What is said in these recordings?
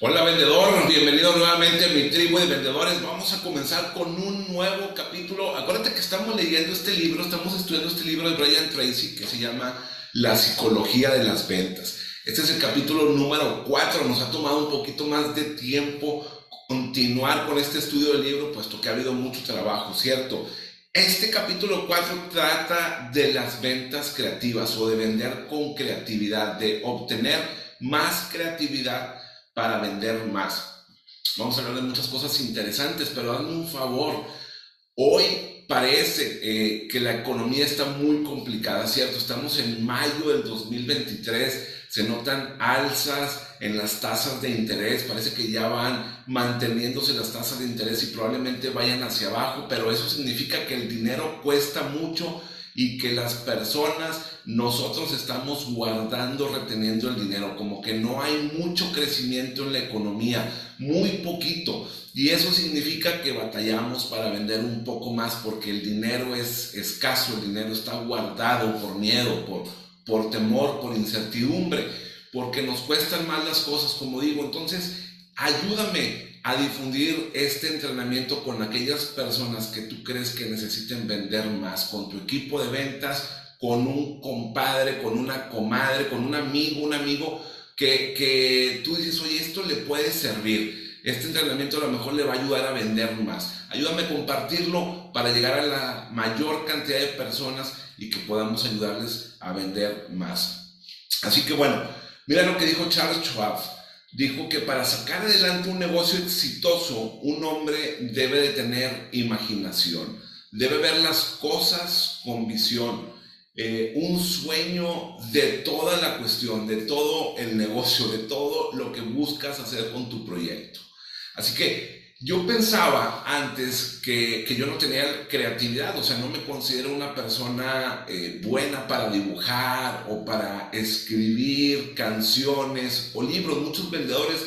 Hola vendedor, bienvenido nuevamente a mi tribu de vendedores. Vamos a comenzar con un nuevo capítulo. Acuérdate que estamos leyendo este libro, estamos estudiando este libro de Brian Tracy que se llama La psicología de las ventas. Este es el capítulo número 4. Nos ha tomado un poquito más de tiempo continuar con este estudio del libro, puesto que ha habido mucho trabajo, ¿cierto? Este capítulo 4 trata de las ventas creativas o de vender con creatividad, de obtener más creatividad para vender más. Vamos a hablar de muchas cosas interesantes, pero hazme un favor. Hoy parece eh, que la economía está muy complicada, ¿cierto? Estamos en mayo del 2023, se notan alzas en las tasas de interés, parece que ya van manteniéndose las tasas de interés y probablemente vayan hacia abajo, pero eso significa que el dinero cuesta mucho y que las personas, nosotros estamos guardando, reteniendo el dinero, como que no hay mucho crecimiento en la economía, muy poquito. Y eso significa que batallamos para vender un poco más porque el dinero es escaso, el dinero está guardado por miedo, por, por temor, por incertidumbre, porque nos cuestan más las cosas, como digo. Entonces, ayúdame a difundir este entrenamiento con aquellas personas que tú crees que necesiten vender más, con tu equipo de ventas, con un compadre, con una comadre, con un amigo, un amigo que, que tú dices, oye, esto le puede servir. Este entrenamiento a lo mejor le va a ayudar a vender más. Ayúdame a compartirlo para llegar a la mayor cantidad de personas y que podamos ayudarles a vender más. Así que bueno, mira lo que dijo Charles Schwab dijo que para sacar adelante un negocio exitoso, un hombre debe de tener imaginación, debe ver las cosas con visión, eh, un sueño de toda la cuestión, de todo el negocio, de todo lo que buscas hacer con tu proyecto. Así que yo pensaba antes que, yo no tenía creatividad, o sea, no me considero una persona eh, buena para dibujar o para escribir canciones o libros. Muchos vendedores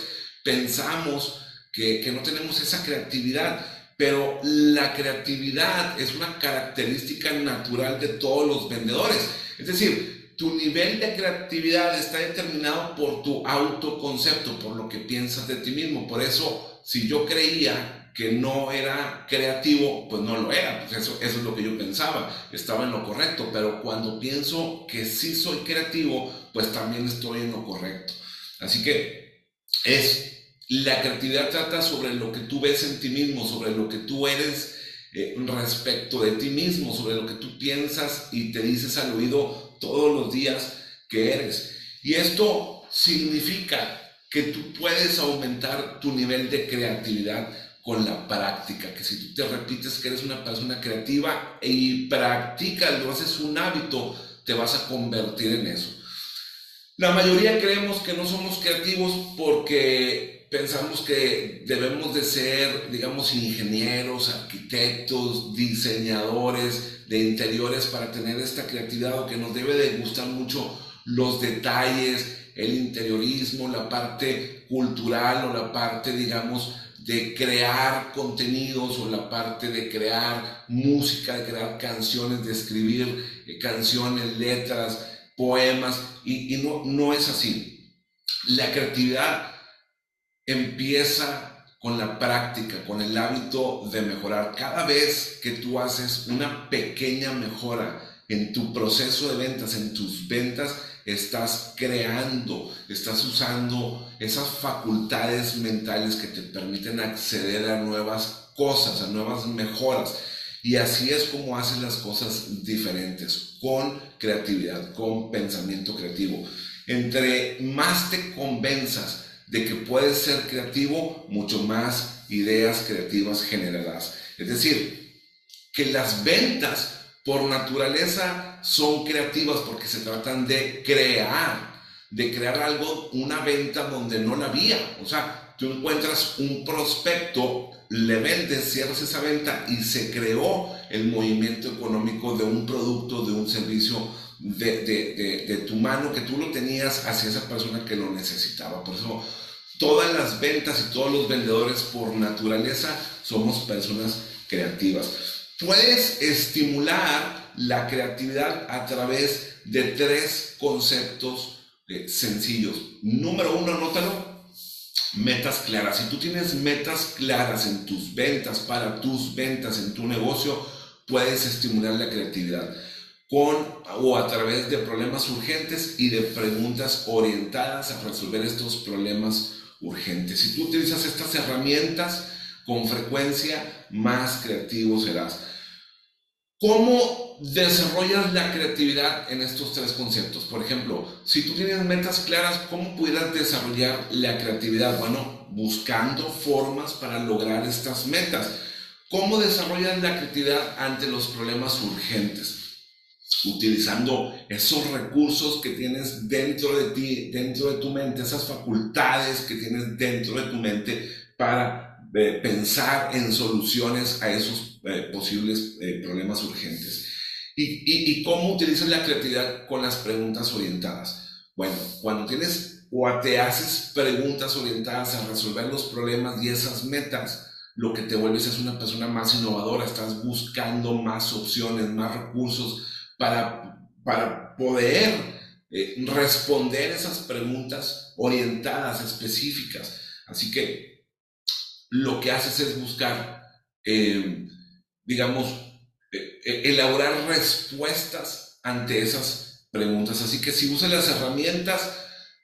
pensamos que, que no tenemos esa creatividad, pero la creatividad es una característica natural de todos los vendedores. Es decir, tu nivel de creatividad está determinado por tu autoconcepto, por lo que piensas de ti mismo. Por eso si yo creía que no era creativo, pues no lo era, pues eso, eso es lo que yo pensaba, estaba en lo correcto, pero cuando pienso que sí soy creativo, pues también estoy en lo correcto. Así que es, la creatividad trata sobre lo que tú ves en ti mismo, sobre lo que tú eres eh, respecto de ti mismo, sobre lo que tú piensas y te dices al oído todos los días que eres. Y esto significa que tú puedes aumentar tu nivel de creatividad con la práctica, que si tú te repites que eres una persona creativa y practicas, lo haces un hábito, te vas a convertir en eso. La mayoría creemos que no somos creativos porque pensamos que debemos de ser, digamos, ingenieros, arquitectos, diseñadores de interiores para tener esta creatividad o que nos debe de gustar mucho los detalles, el interiorismo, la parte cultural o la parte, digamos, de crear contenidos o la parte de crear música, de crear canciones, de escribir eh, canciones, letras, poemas, y, no, no es así. La creatividad empieza con la práctica, con el hábito de mejorar. Cada vez que tú haces una pequeña mejora en tu proceso de ventas, en tus ventas, estás creando, estás usando esas facultades mentales que te permiten acceder a nuevas cosas, a nuevas mejoras. Y así es como haces las cosas diferentes, con creatividad, con pensamiento creativo. Entre más te convenzas de que puedes ser creativo, mucho más ideas creativas generarás. Es decir, que las ventas por naturaleza son creativas porque se tratan de crear, de crear algo, una venta donde no la había. O sea, tú encuentras un prospecto, le vendes, cierras esa venta y se creó el movimiento económico de un producto, de un servicio de, de, de, tu mano que tú lo tenías hacia esa persona que lo necesitaba. Por eso todas las ventas y todos los vendedores por naturaleza somos personas creativas. Puedes estimular la creatividad a través de tres conceptos eh, sencillos. Número uno, anótalo. metas claras. Si tú tienes metas claras en tus ventas, para tus ventas, en tu negocio, puedes estimular la creatividad con o a través de problemas urgentes y de preguntas orientadas a resolver estos problemas urgentes. Si tú utilizas estas herramientas con frecuencia, más creativo serás. ¿Cómo desarrollas la creatividad en estos tres conceptos? Por ejemplo, si tú tienes metas claras, ¿cómo pudieras desarrollar la creatividad? Bueno, buscando formas para lograr estas metas. ¿Cómo desarrollas la creatividad ante los problemas urgentes? Utilizando esos recursos que tienes dentro de ti, dentro de tu mente, esas facultades que tienes dentro de tu mente para pensar en soluciones a esos eh, posibles eh, problemas urgentes. Y, y, cómo utilizas la creatividad con las preguntas orientadas? Bueno, cuando tienes o te haces preguntas orientadas a resolver los problemas y esas metas, lo que te vuelves es una persona más innovadora, estás buscando más opciones, más recursos para, para poder eh, responder esas preguntas orientadas, específicas. Así que lo que haces es buscar, eh, digamos, eh, eh, elaborar respuestas ante esas preguntas. Así que si usas las herramientas,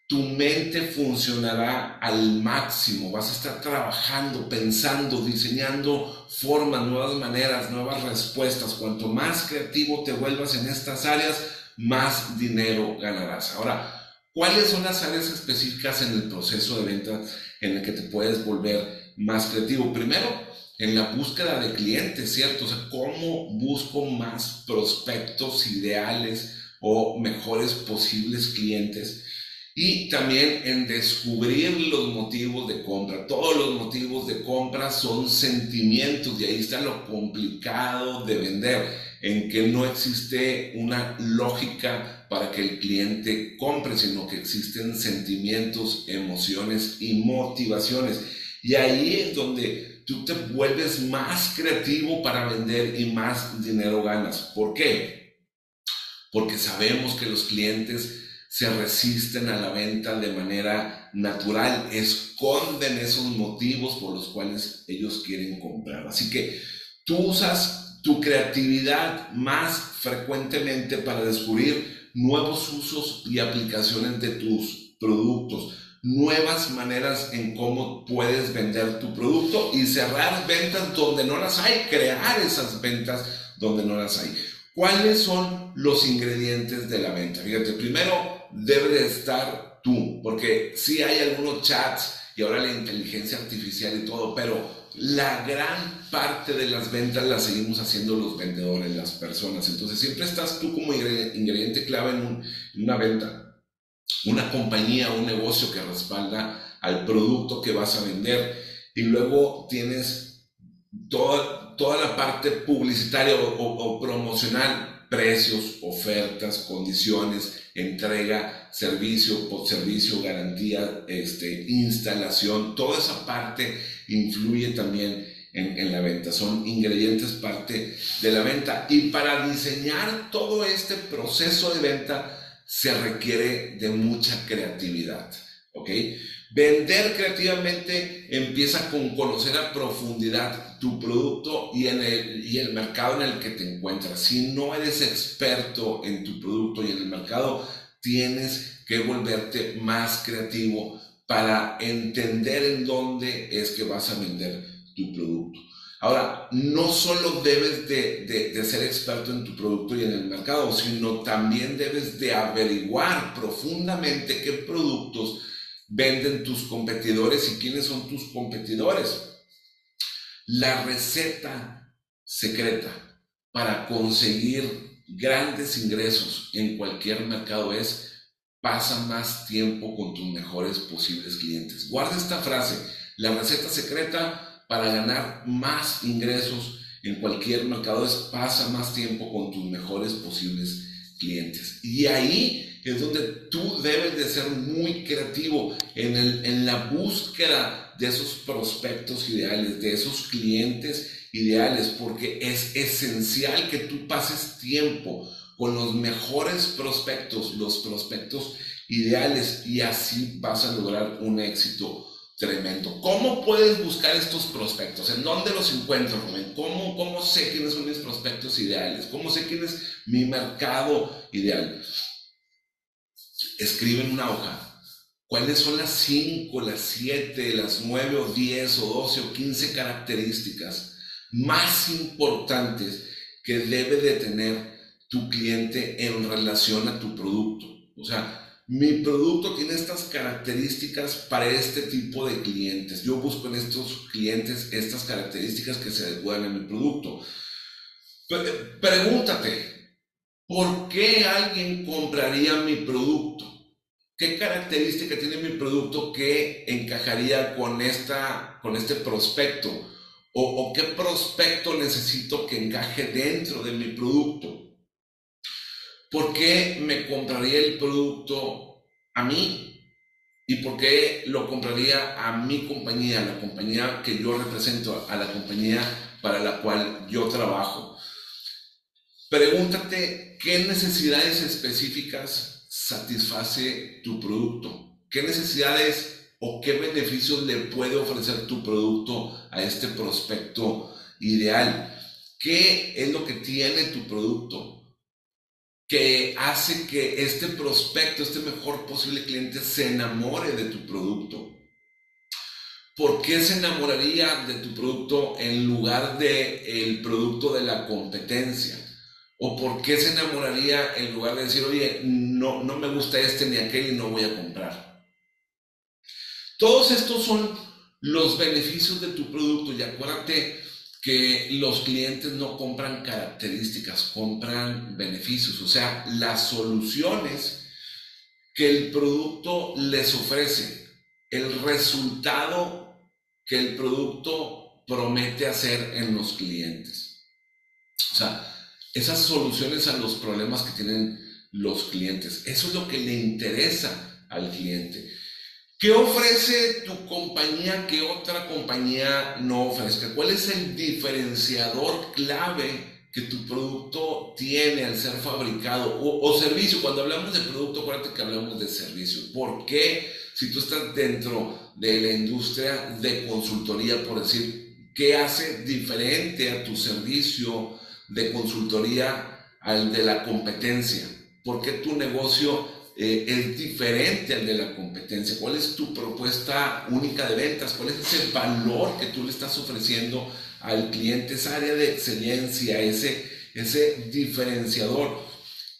tu mente funcionará al máximo. Vas a estar trabajando, pensando, diseñando formas, nuevas maneras, nuevas respuestas. Cuanto más creativo te vuelvas en estas áreas, más dinero ganarás. Ahora, ¿cuáles son las áreas específicas en el proceso de venta en el que te puedes volver más creativo. Primero, en la búsqueda de clientes, ¿cierto? O sea, ¿cómo busco más prospectos ideales o mejores posibles clientes? Y también en descubrir los motivos de compra. Todos los motivos de compra son sentimientos y ahí está lo complicado de vender, en que no existe una lógica para que el cliente compre, sino que existen sentimientos, emociones y motivaciones. Y ahí es donde tú te vuelves más creativo para vender y más dinero ganas. ¿Por qué? Porque sabemos que los clientes se resisten a la venta de manera natural, esconden esos motivos por los cuales ellos quieren comprar. Así que tú usas tu creatividad más frecuentemente para descubrir nuevos usos y aplicaciones de tus productos nuevas maneras en cómo puedes vender tu producto y cerrar ventas donde no las hay, crear esas ventas donde no las hay. ¿Cuáles son los ingredientes de la venta? Fíjate, primero debe de estar tú, porque sí hay algunos chats y ahora la inteligencia artificial y todo, pero la gran parte de las ventas las seguimos haciendo los vendedores, las personas. Entonces siempre estás tú como ingrediente clave en una venta una compañía, un negocio que respalda al producto que vas a vender. Y luego tienes toda, toda la parte publicitaria o, promocional, precios, ofertas, condiciones, entrega, servicio, por servicio, garantía, este, instalación, toda esa parte influye también en, en, la venta, son ingredientes parte de la venta. Y para diseñar todo este proceso de venta, se requiere de mucha creatividad. ¿Ok? Vender creativamente empieza con conocer a profundidad tu producto y, en el, y el mercado en el que te encuentras. Si no eres experto en tu producto y en el mercado, tienes que volverte más creativo para entender en dónde es que vas a vender tu producto. Ahora, no solo debes de, ser experto en tu producto y en el mercado, sino también debes de averiguar profundamente qué productos venden tus competidores y quiénes son tus competidores. La receta secreta para conseguir grandes ingresos en cualquier mercado es pasa más tiempo con tus mejores posibles clientes. Guarda esta frase, la receta secreta para ganar más ingresos en cualquier mercado es pasa más tiempo con tus mejores posibles clientes. Y ahí es donde tú debes de ser muy creativo en, el, en la búsqueda de esos prospectos ideales, de esos clientes ideales, porque es esencial que tú pases tiempo con los mejores prospectos, los prospectos ideales, y así vas a lograr un éxito Tremendo. ¿Cómo puedes buscar estos prospectos? ¿En dónde los encuentro, ¿Cómo, ¿Cómo sé quiénes son mis prospectos ideales? ¿Cómo sé quién es mi mercado ideal? Escribe en una hoja. ¿Cuáles son las 5, las 7, las 9 o 10 o 12 o 15 características más importantes que debe de tener tu cliente en relación a tu producto? O sea, mi producto tiene estas características para este tipo de clientes. Yo busco en estos clientes estas características que se adecuan a mi producto. Pregúntate, ¿por qué alguien compraría mi producto? ¿Qué característica tiene mi producto que encajaría con, esta, con este prospecto? ¿O, ¿O qué prospecto necesito que encaje dentro de mi producto? ¿Por qué me compraría el producto a mí? ¿Y por qué lo compraría a mi compañía, a la compañía que yo represento, a la compañía para la cual yo trabajo? Pregúntate qué necesidades específicas satisface tu producto. ¿Qué necesidades o qué beneficios le puede ofrecer tu producto a este prospecto ideal? ¿Qué es lo que tiene tu producto? Que hace que este prospecto, este mejor posible cliente se enamore de tu producto. ¿Por qué se enamoraría de tu producto en lugar de el producto de la competencia? ¿O por qué se enamoraría en lugar de decir, oye, no, no me gusta este ni aquel y no voy a comprar? Todos estos son los beneficios de tu producto y acuérdate que los clientes no compran características, compran beneficios, o sea, las soluciones que el producto les ofrece, el resultado que el producto promete hacer en los clientes. O sea, esas soluciones a los problemas que tienen los clientes, eso es lo que le interesa al cliente. ¿Qué ofrece tu compañía que otra compañía no ofrezca? ¿Cuál es el diferenciador clave que tu producto tiene al ser fabricado o, servicio? Cuando hablamos de producto, acuérdate que hablamos de servicio. ¿Por qué? Si tú estás dentro de la industria de consultoría, por decir, ¿qué hace diferente a tu servicio de consultoría al de la competencia? ¿Por qué tu negocio eh, es diferente al de la competencia? ¿Cuál es tu propuesta única de ventas? ¿Cuál es ese valor que tú le estás ofreciendo al cliente? Esa área de excelencia, ese, ese diferenciador.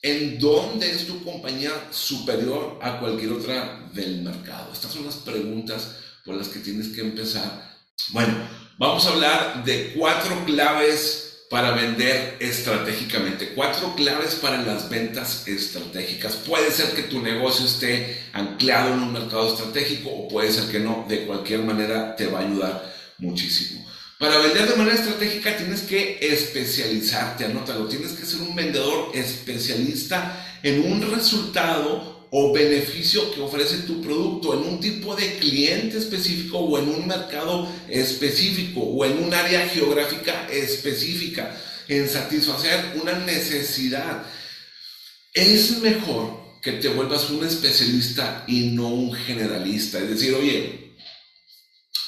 ¿En dónde es tu compañía superior a cualquier otra del mercado? Estas son las preguntas por las que tienes que empezar. Bueno, vamos a hablar de cuatro claves para vender estratégicamente. Cuatro claves para las ventas estratégicas. Puede ser que tu negocio esté anclado en un mercado estratégico o puede ser que no. De cualquier manera te va a ayudar muchísimo. Para vender de manera estratégica tienes que especializarte, anótalo. Tienes que ser un vendedor especialista en un resultado o beneficio que ofrece tu producto en un tipo de cliente específico o en un mercado específico o en un área geográfica específica, en satisfacer una necesidad. Es mejor que te vuelvas un especialista y no un generalista. Es decir, oye,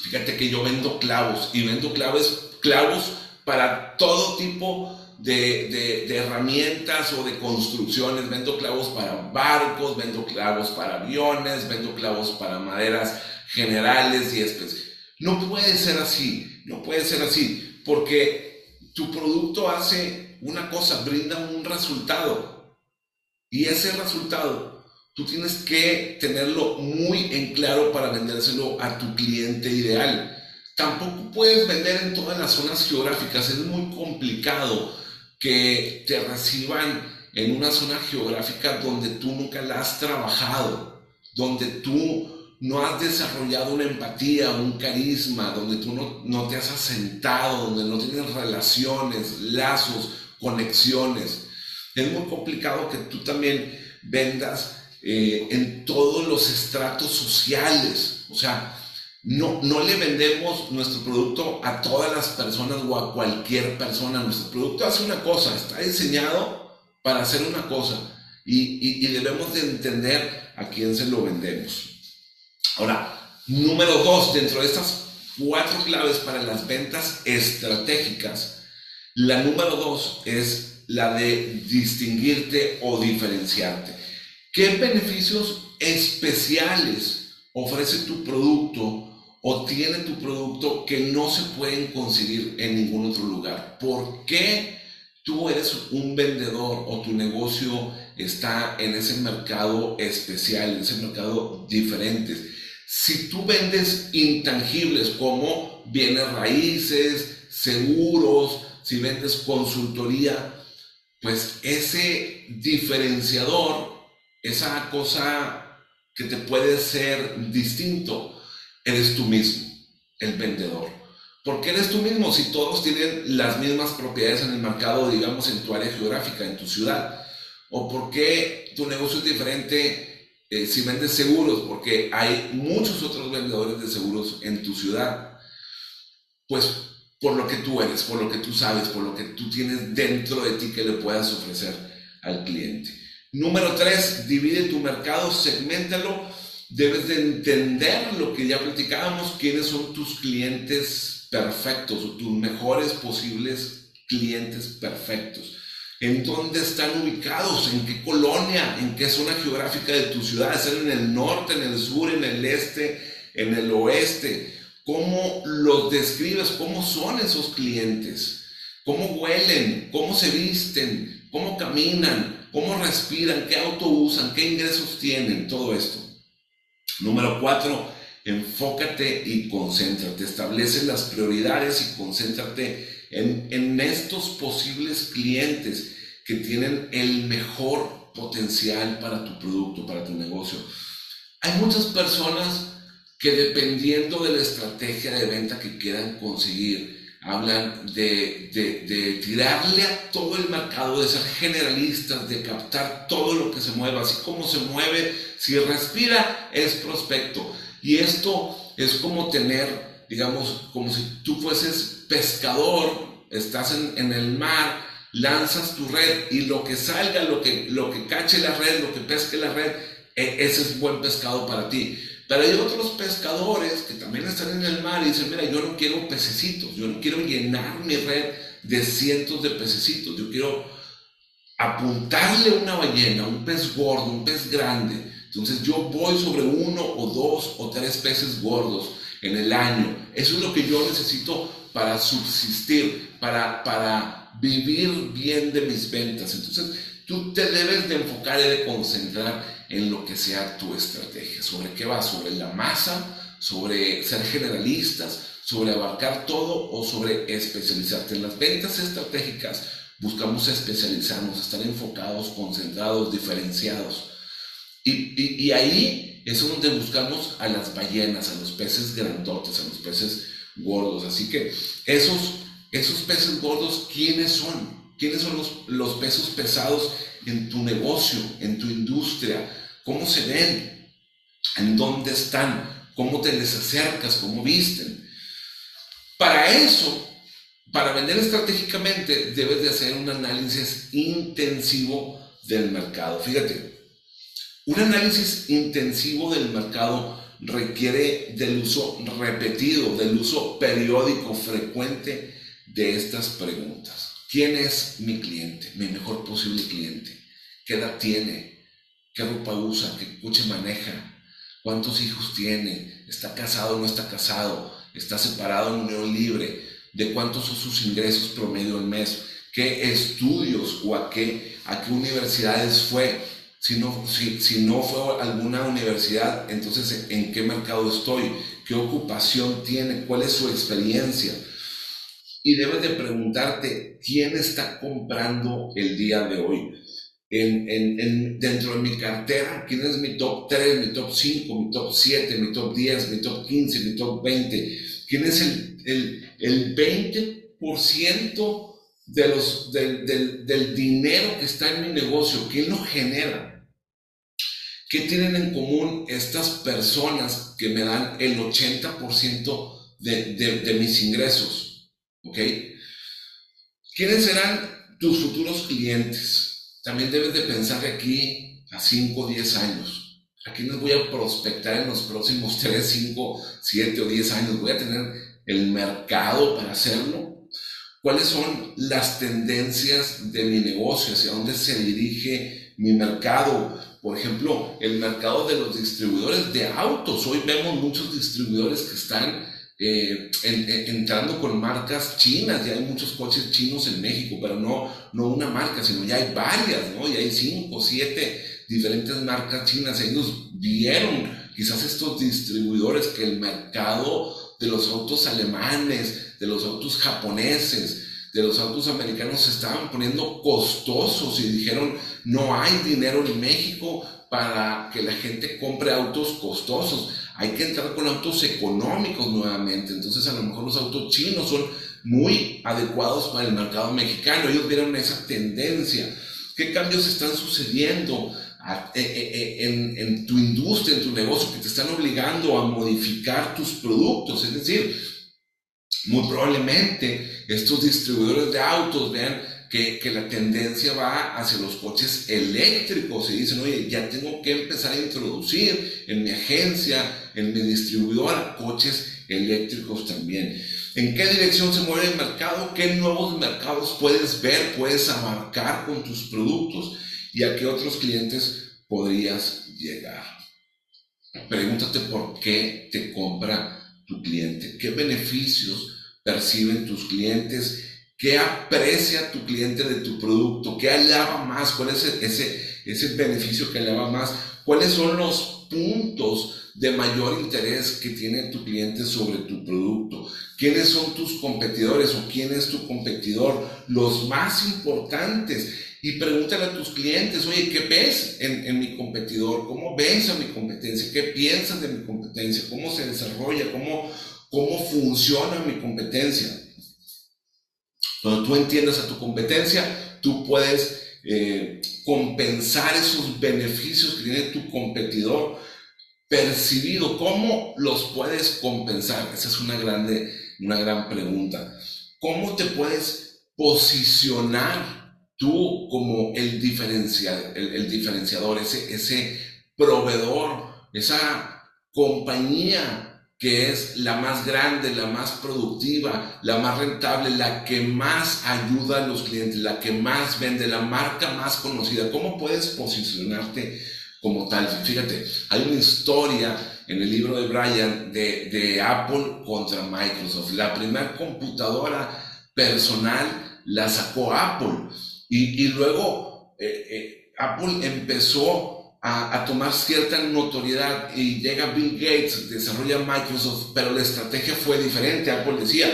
fíjate que yo vendo clavos y vendo clavos, clavos para todo tipo de, herramientas o de construcciones, vendo clavos para barcos, vendo clavos para aviones, vendo clavos para maderas generales y especiales. No puede ser así, no puede ser así, porque tu producto hace una cosa, brinda un resultado. Y ese resultado tú tienes que tenerlo muy en claro para vendérselo a tu cliente ideal. Tampoco puedes vender en todas las zonas geográficas, es muy complicado que te reciban en una zona geográfica donde tú nunca la has trabajado, donde tú no has desarrollado una empatía, un carisma, donde tú no, no te has asentado, donde no tienes relaciones, lazos, conexiones. Es muy complicado que tú también vendas eh, en todos los estratos sociales. O sea, no, no le vendemos nuestro producto a todas las personas o a cualquier persona. Nuestro producto hace una cosa, está diseñado para hacer una cosa y, y, debemos de entender a quién se lo vendemos. Ahora, Número dos, dentro de estas cuatro claves para las ventas estratégicas, la número dos es la de distinguirte o diferenciarte. ¿Qué beneficios especiales ofrece tu producto o tiene tu producto que no se pueden conseguir en ningún otro lugar? ¿Por qué tú eres un vendedor o tu negocio está en ese mercado especial, en ese mercado diferente? Si tú vendes intangibles como bienes raíces, seguros, si vendes consultoría, pues ese diferenciador, esa cosa que te puede ser distinto, eres tú mismo, el vendedor. ¿Por qué eres tú mismo si todos tienen las mismas propiedades en el mercado, digamos, en tu área geográfica, en tu ciudad? ¿O por qué tu negocio es diferente eh, si vendes seguros, porque hay muchos otros vendedores de seguros en tu ciudad, pues por lo que tú eres, por lo que tú sabes, por lo que tú tienes dentro de ti que le puedas ofrecer al cliente. Número tres, divide tu mercado, segmentalo. Debes de entender lo que ya platicábamos, quiénes son tus clientes perfectos o tus mejores posibles clientes perfectos en dónde están ubicados, en qué colonia, en qué zona geográfica de tu ciudad, están en el norte, en el sur, en el este, en el oeste. ¿Cómo los describes? ¿Cómo son esos clientes? ¿Cómo huelen? ¿Cómo se visten? ¿Cómo caminan? ¿Cómo respiran? ¿Qué auto usan? ¿Qué ingresos tienen? Todo esto. Número cuatro, enfócate y concéntrate. Establece las prioridades y concéntrate en, estos posibles clientes que tienen el mejor potencial para tu producto, para tu negocio. Hay muchas personas que dependiendo de la estrategia de venta que quieran conseguir, hablan de, de, tirarle a todo el mercado, de ser generalistas, de captar todo lo que se mueva, así como se mueve, si respira, es prospecto. Y esto es como tener digamos, como si tú fueses pescador, estás en, el mar, lanzas tu red y lo que salga, lo que, lo que cache la red, lo que pesque la red, e, ese es buen pescado para ti. Pero hay otros pescadores que también están en el mar y dicen, mira, yo no quiero pececitos, yo no quiero llenar mi red de cientos de pececitos, yo quiero apuntarle una ballena, un pez gordo, un pez grande. Entonces yo voy sobre uno o dos o tres peces gordos en el año. Eso es lo que yo necesito para subsistir, para, para vivir bien de mis ventas. Entonces, tú te debes de enfocar y de concentrar en lo que sea tu estrategia. ¿Sobre qué va? ¿Sobre la masa? ¿Sobre ser generalistas? ¿Sobre abarcar todo? ¿O sobre especializarte en las ventas estratégicas? Buscamos especializarnos, estar enfocados, concentrados, diferenciados. Y, y ahí es donde buscamos a las ballenas, a los peces grandotes, a los peces gordos. Así que esos, esos peces gordos, ¿quiénes son? ¿Quiénes son los, pesos pesados en tu negocio, en tu industria? ¿Cómo se ven? ¿En dónde están? ¿Cómo te les acercas? ¿Cómo visten? Para eso, para vender estratégicamente, debes de hacer un análisis intensivo del mercado. Fíjate, un análisis intensivo del mercado requiere del uso repetido, del uso periódico, frecuente de estas preguntas. ¿Quién es mi cliente, mi mejor posible cliente? ¿Qué edad tiene? ¿Qué ropa usa? ¿Qué coche maneja? ¿Cuántos hijos tiene? ¿Está casado o no está casado? ¿Está separado en unión libre? ¿De cuántos son sus ingresos promedio al mes? ¿Qué estudios o a qué, a qué universidades fue? Si no, si, si no fue alguna universidad, entonces ¿en qué mercado estoy? ¿Qué ocupación tiene? ¿Cuál es su experiencia? Y debes de preguntarte, ¿quién está comprando el día de hoy? En, en, dentro de mi cartera, ¿quién es mi top 3, mi top 5, mi top 7, mi top 10, mi top 15, mi top 20? ¿Quién es el, el, el 20% de los, del, del, dinero que está en mi negocio? ¿Quién lo genera? ¿Qué tienen en común estas personas que me dan el 80% de, de, mis ingresos? ¿Ok? ¿Quiénes serán tus futuros clientes? También debes de pensar aquí a 5 o 10 años. ¿A quiénes voy a prospectar en los próximos 3, 5, 7 o 10 años? ¿Voy a tener el mercado para hacerlo? ¿Cuáles son las tendencias de mi negocio? ¿Hacia dónde se dirige mi mercado? Por ejemplo, el mercado de los distribuidores de autos. Hoy vemos muchos distribuidores que están eh, entrando con marcas chinas, ya hay muchos coches chinos en México, pero no, no una marca, sino ya hay varias, ¿no? Ya hay cinco, siete diferentes marcas chinas. Ellos vieron, quizás estos distribuidores, que el mercado de los autos alemanes, de los autos japoneses, de los autos americanos se estaban poniendo costosos y dijeron, no hay dinero en México para que la gente compre autos costosos hay que entrar con autos económicos nuevamente. Entonces a lo mejor los autos chinos son muy adecuados para el mercado mexicano. Ellos vieron esa tendencia. ¿Qué cambios están sucediendo eh, eh, eh, en, en, tu industria, en tu negocio, que te están obligando a modificar tus productos? Es decir, muy probablemente estos distribuidores de autos vean que, la tendencia va hacia los coches eléctricos y dicen, oye, ya tengo que empezar a introducir en mi agencia, en mi distribuidora, coches eléctricos también. ¿En qué dirección se mueve el mercado? ¿Qué nuevos mercados puedes ver, puedes abarcar con tus productos? ¿Y a qué otros clientes podrías llegar? Pregúntate por qué te compra tu cliente, qué beneficios perciben tus clientes ¿Qué aprecia tu cliente de tu producto? ¿Qué alaba más? ¿Cuál es ese, ese beneficio que alaba más? ¿Cuáles son los puntos de mayor interés que tiene tu cliente sobre tu producto? ¿Quiénes son tus competidores o quién es tu competidor? Los más importantes. Y pregúntale a tus clientes, oye, ¿qué ves en, en mi competidor? ¿Cómo ves a mi competencia? ¿Qué piensas de mi competencia? ¿Cómo se desarrolla? ¿Cómo, cómo funciona mi competencia? Cuando tú entiendes a tu competencia, tú puedes eh, compensar esos beneficios que tiene tu competidor percibido. ¿Cómo los puedes compensar? Esa es una, grande, una gran pregunta. ¿Cómo te puedes posicionar tú como el, diferencial, el, diferenciador, ese, ese proveedor, esa compañía que es la más grande, la más productiva, la más rentable, la que más ayuda a los clientes, la que más vende, la marca más conocida. ¿Cómo puedes posicionarte como tal? Fíjate, hay una historia en el libro de Brian de, Apple contra Microsoft. La primera computadora personal la sacó Apple y, luego eh, eh, Apple empezó a, tomar cierta notoriedad y llega Bill Gates, desarrolla Microsoft, pero la estrategia fue diferente. Apple decía,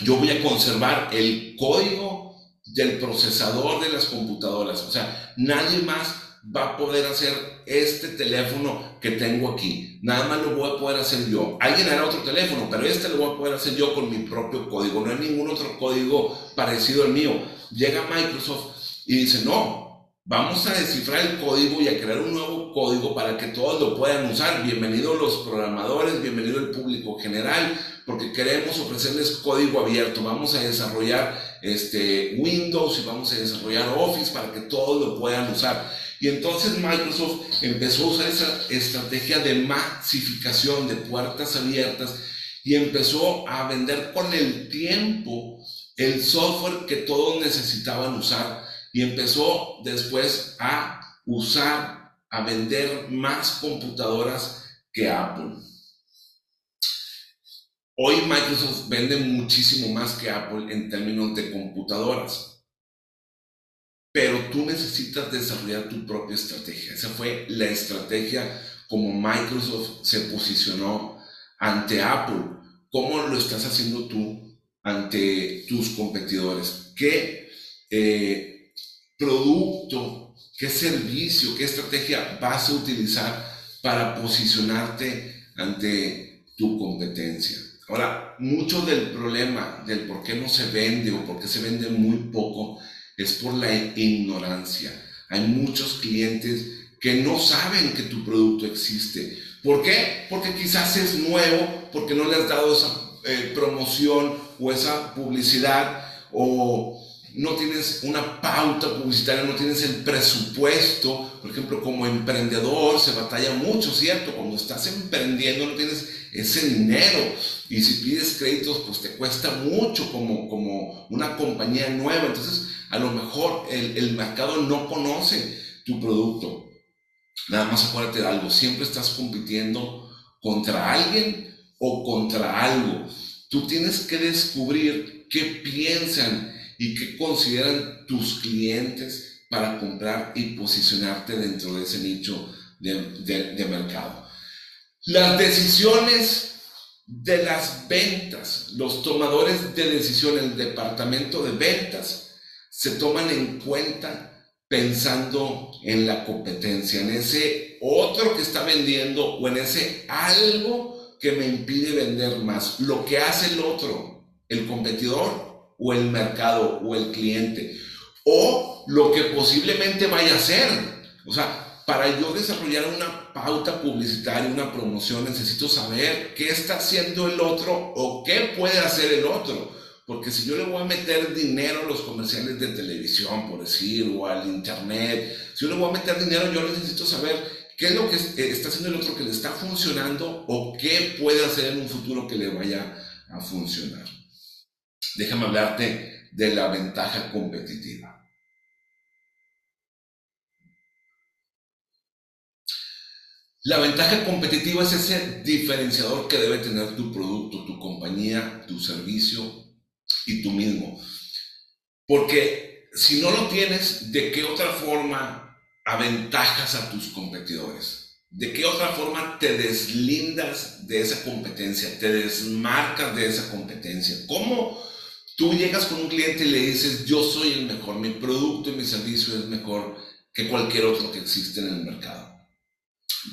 yo voy a conservar el código del procesador de las computadoras. O sea, nadie más va a poder hacer este teléfono que tengo aquí. Nada más lo voy a poder hacer yo. Alguien hará otro teléfono, pero este lo voy a poder hacer yo con mi propio código. No hay ningún otro código parecido al mío. Llega Microsoft y dice, no, Vamos a descifrar el código y a crear un nuevo código para que todos lo puedan usar. Bienvenidos los programadores, bienvenido el público general, porque queremos ofrecerles código abierto. Vamos a desarrollar este, Windows y vamos a desarrollar Office para que todos lo puedan usar. Y entonces Microsoft empezó a usar esa estrategia de masificación, de puertas abiertas, y empezó a vender con el tiempo el software que todos necesitaban usar y empezó después a usar, a vender más computadoras que Apple. Hoy Microsoft vende muchísimo más que Apple en términos de computadoras. Pero tú necesitas desarrollar tu propia estrategia. Esa fue la estrategia como Microsoft se posicionó ante Apple. ¿Cómo lo estás haciendo tú ante tus competidores? ¿Qué eh, producto, qué servicio, qué estrategia vas a utilizar para posicionarte ante tu competencia. Ahora, mucho del problema del por qué no se vende o por qué se vende muy poco es por la ignorancia. Hay muchos clientes que no saben que tu producto existe. ¿Por qué? Porque quizás es nuevo, porque no le has dado esa eh, promoción o esa publicidad o no tienes una pauta publicitaria, no tienes el presupuesto, por ejemplo, como emprendedor se batalla mucho, ¿cierto? Cuando estás emprendiendo no tienes ese dinero y si pides créditos, pues te cuesta mucho como, como una compañía nueva. Entonces, a lo mejor el, el mercado no conoce tu producto. Nada más acuérdate de algo, siempre estás compitiendo contra alguien o contra algo. Tú tienes que descubrir qué piensan y qué consideran tus clientes para comprar y posicionarte dentro de ese nicho de, mercado. Las decisiones de las ventas, los tomadores de decisión, el departamento de ventas, se toman en cuenta pensando en la competencia, en ese otro que está vendiendo o en ese algo que me impide vender más. Lo que hace el otro, el competidor o el mercado o el cliente. O lo que posiblemente vaya a hacer. O sea, para yo desarrollar una pauta publicitaria, una promoción, necesito saber qué está haciendo el otro o qué puede hacer el otro. Porque si yo le voy a meter dinero a los comerciales de televisión, por decir, o al internet, si yo le voy a meter dinero, yo necesito saber qué es lo que eh, está haciendo el otro que le está funcionando o qué puede hacer en un futuro que le vaya a funcionar. Déjame hablarte de la ventaja competitiva. La ventaja competitiva es ese diferenciador que debe tener tu producto, tu compañía, tu servicio y tú mismo. Porque si no lo tienes, ¿de qué otra forma aventajas a tus competidores? ¿De qué otra forma te deslindas de esa competencia? Te desmarcas de esa competencia. ¿Cómo tú llegas con un cliente y le dices, yo soy el mejor, mi producto y mi servicio es mejor que cualquier otro que existe en el mercado?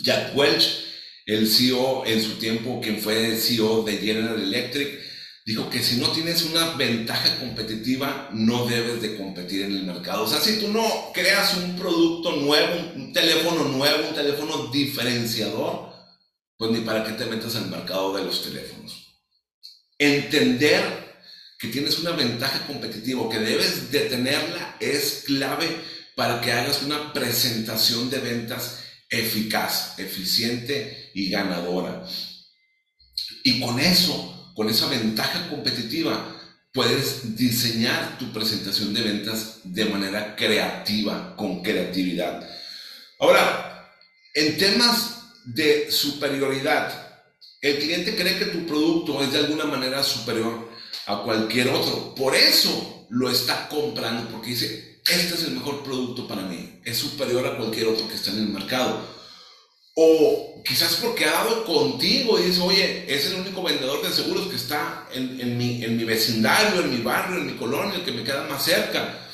Jack Welch, el CEO en su tiempo, quien fue CEO de General Electric, dijo que si no tienes una ventaja competitiva, no debes de competir en el mercado. O sea, si tú no creas un producto nuevo, un teléfono nuevo, un teléfono diferenciador, pues ni para qué te metas al mercado de los teléfonos. Entender que tienes una ventaja competitiva, que debes de tenerla, es clave para que hagas una presentación de ventas eficaz, eficiente y ganadora. Y con eso con esa ventaja competitiva, puedes diseñar tu presentación de ventas de manera creativa, con creatividad. Ahora, en temas de superioridad, el cliente cree que tu producto es de alguna manera superior a cualquier otro. Por eso lo está comprando, porque dice, este es el mejor producto para mí, es superior a cualquier otro que está en el mercado. O quizás porque ha dado contigo y dice, oye, es el único vendedor de seguros que está en, mi, en mi vecindario, en mi barrio, en mi colonia, que me queda más cerca.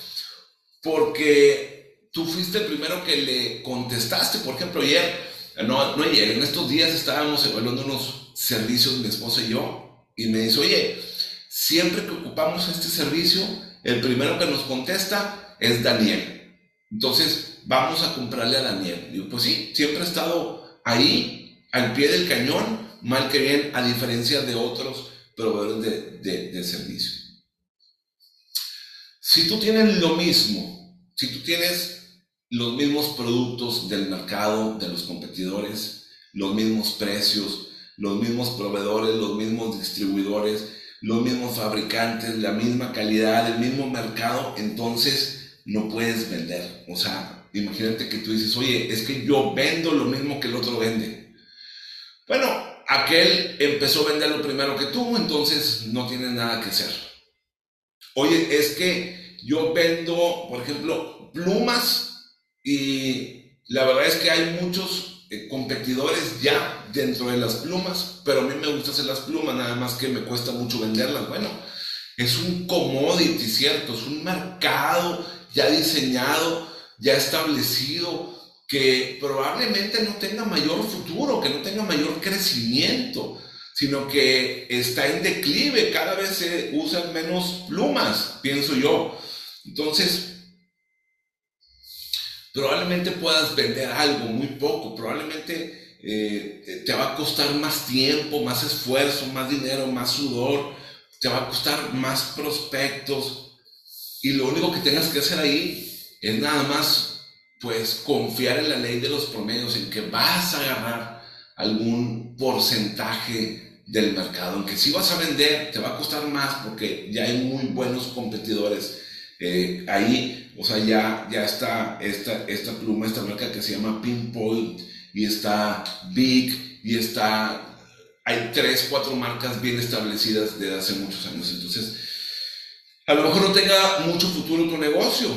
Porque tú fuiste el primero que le contestaste. Por ejemplo, ayer, no, no ayer, en estos días estábamos evaluando unos servicios, mi esposa y yo, y me dice, oye, siempre que ocupamos este servicio, el primero que nos contesta es Daniel. Entonces, vamos a comprarle a Daniel. Digo, pues sí, siempre ha estado ahí, al pie del cañón, mal que bien, a diferencia de otros proveedores de, de, servicio. Si tú tienes lo mismo, si tú tienes los mismos productos del mercado, de los competidores, los mismos precios, los mismos proveedores, los mismos distribuidores, los mismos fabricantes, la misma calidad, el mismo mercado, entonces no puedes vender. O sea, imagínate que tú dices, oye, es que yo vendo lo mismo que el otro vende. Bueno, aquel empezó a vender lo primero que tú, entonces no tiene nada que hacer. Oye, es que yo vendo, por ejemplo, plumas y la verdad es que hay muchos eh, competidores ya dentro de las plumas, pero a mí me gusta hacer las plumas, nada más que me cuesta mucho venderlas. Bueno, es un commodity, ¿cierto? Es un mercado ya diseñado, ya establecido, que probablemente no tenga mayor futuro, que no tenga mayor crecimiento, sino que está en declive, cada vez se usan menos plumas, pienso yo. Entonces, probablemente puedas vender algo muy poco, probablemente eh, te va a costar más tiempo, más esfuerzo, más dinero, más sudor, te va a costar más prospectos, y lo único que tengas que hacer ahí es nada más, pues, confiar en la ley de los promedios, en que vas a agarrar algún porcentaje del mercado, aunque si vas a vender, te va a costar más porque ya hay muy buenos competidores eh, ahí, o sea, ya, ya está esta, esta pluma, esta marca que se llama Pinpoint, y está Big, y está, hay tres, cuatro marcas bien establecidas desde hace muchos años. Entonces, a lo mejor no tenga mucho futuro tu negocio.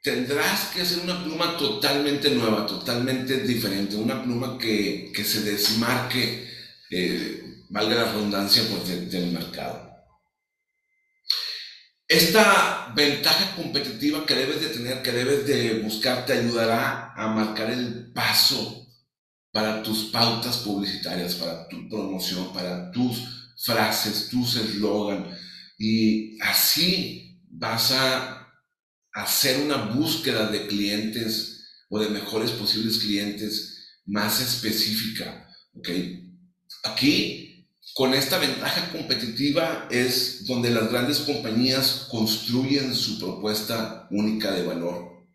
Tendrás que hacer una pluma totalmente nueva, totalmente diferente, una pluma que, que se desmarque, eh, valga la redundancia, pues, del mercado. Esta ventaja competitiva que debes de tener, que debes de buscar, te ayudará a marcar el paso para tus pautas publicitarias, para tu promoción, para tus frases, tus eslogan. Y así vas a hacer una búsqueda de clientes o de mejores posibles clientes más específica. Aquí con esta ventaja competitiva es donde las grandes compañías construyen su propuesta única de valor.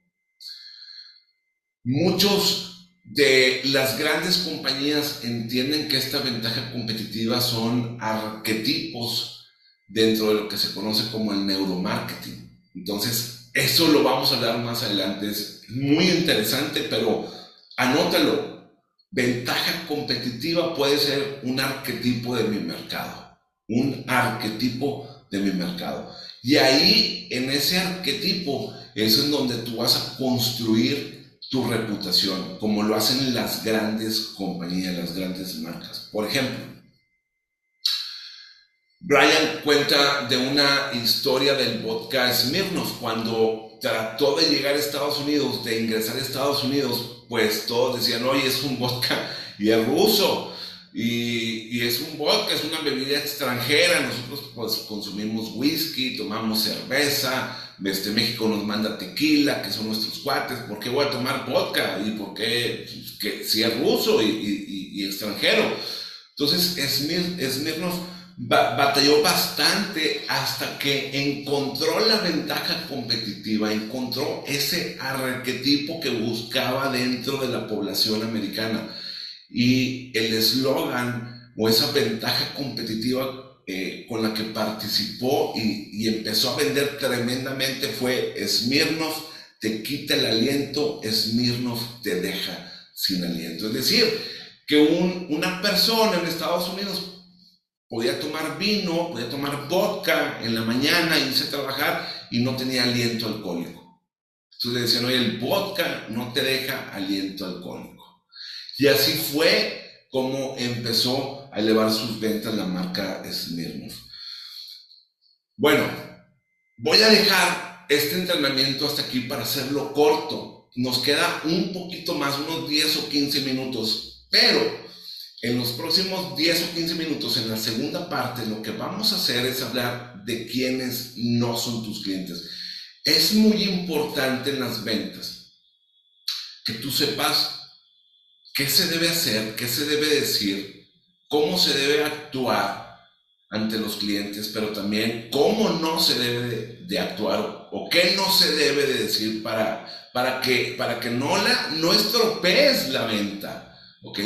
Muchos de las grandes compañías entienden que esta ventaja competitiva son arquetipos dentro de lo que se conoce como el neuromarketing. Entonces, eso lo vamos a hablar más adelante. Es muy interesante, pero anótalo Ventaja competitiva puede ser un arquetipo de mi mercado, un arquetipo de mi mercado. Y ahí, en ese arquetipo, es en donde tú vas a construir tu reputación, como lo hacen las grandes compañías, las grandes marcas. Por ejemplo, Brian cuenta de una historia del vodka Smirnoff cuando trató de llegar a Estados Unidos, de ingresar a Estados Unidos pues todos decían, oye, es un vodka y es ruso. Y, es un vodka, es una bebida extranjera. Nosotros pues consumimos whisky, tomamos cerveza. Este México nos manda tequila, que son nuestros cuates. ¿Por qué voy a tomar vodka? ¿Y por qué? Pues, que, si es ruso y, y extranjero. Entonces, Batalló bastante hasta que encontró la ventaja competitiva, encontró ese arquetipo que buscaba dentro de la población americana. Y el eslogan o esa ventaja competitiva eh, con la que participó y, empezó a vender tremendamente fue Smirnoff te quita el aliento, Smirnoff te deja sin aliento. Es decir, que un, una persona en Estados Unidos podía tomar vino, podía tomar vodka en la mañana, irse a trabajar y no tenía aliento alcohólico. Entonces le decían, oye, el vodka no te deja aliento alcohólico. Y así fue como empezó a elevar sus ventas la marca Smirnoff. Bueno, voy a dejar este entrenamiento hasta aquí para hacerlo corto. Nos queda un poquito más, unos 10 o 15 minutos, pero en los próximos 10 o 15 minutos, en la segunda parte, lo que vamos a hacer es hablar de quiénes no son tus clientes. Es muy importante en las ventas que tú sepas qué se debe hacer, qué se debe decir, cómo se debe actuar ante los clientes, pero también cómo no se debe de, actuar o qué no se debe de decir para, para, que, para que no, la, no estropees la venta. ¿ok?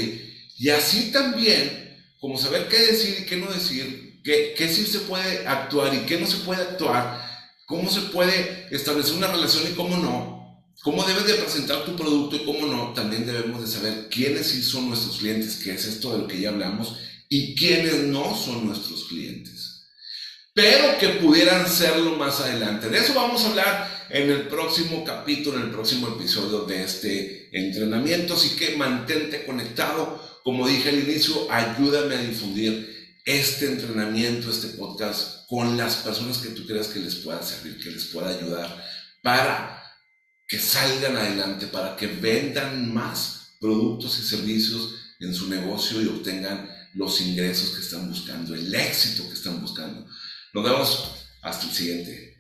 Y así también, como saber qué decir y qué no decir, qué, qué sí se puede actuar y qué no se puede actuar, cómo se puede establecer una relación y cómo no, cómo debes de presentar tu producto y cómo no, también debemos de saber quiénes sí son nuestros clientes, que es esto de lo que ya hablamos, y quiénes no son nuestros clientes. Pero que pudieran serlo más adelante. De eso vamos a hablar en el próximo capítulo, en el próximo episodio de este entrenamiento. Así que mantente conectado como dije al inicio, ayúdame a difundir este entrenamiento, este podcast con las personas que tú creas que les pueda servir, que les pueda ayudar para que salgan adelante, para que vendan más productos y servicios en su negocio y obtengan los ingresos que están buscando, el éxito que están buscando. Nos vemos hasta el siguiente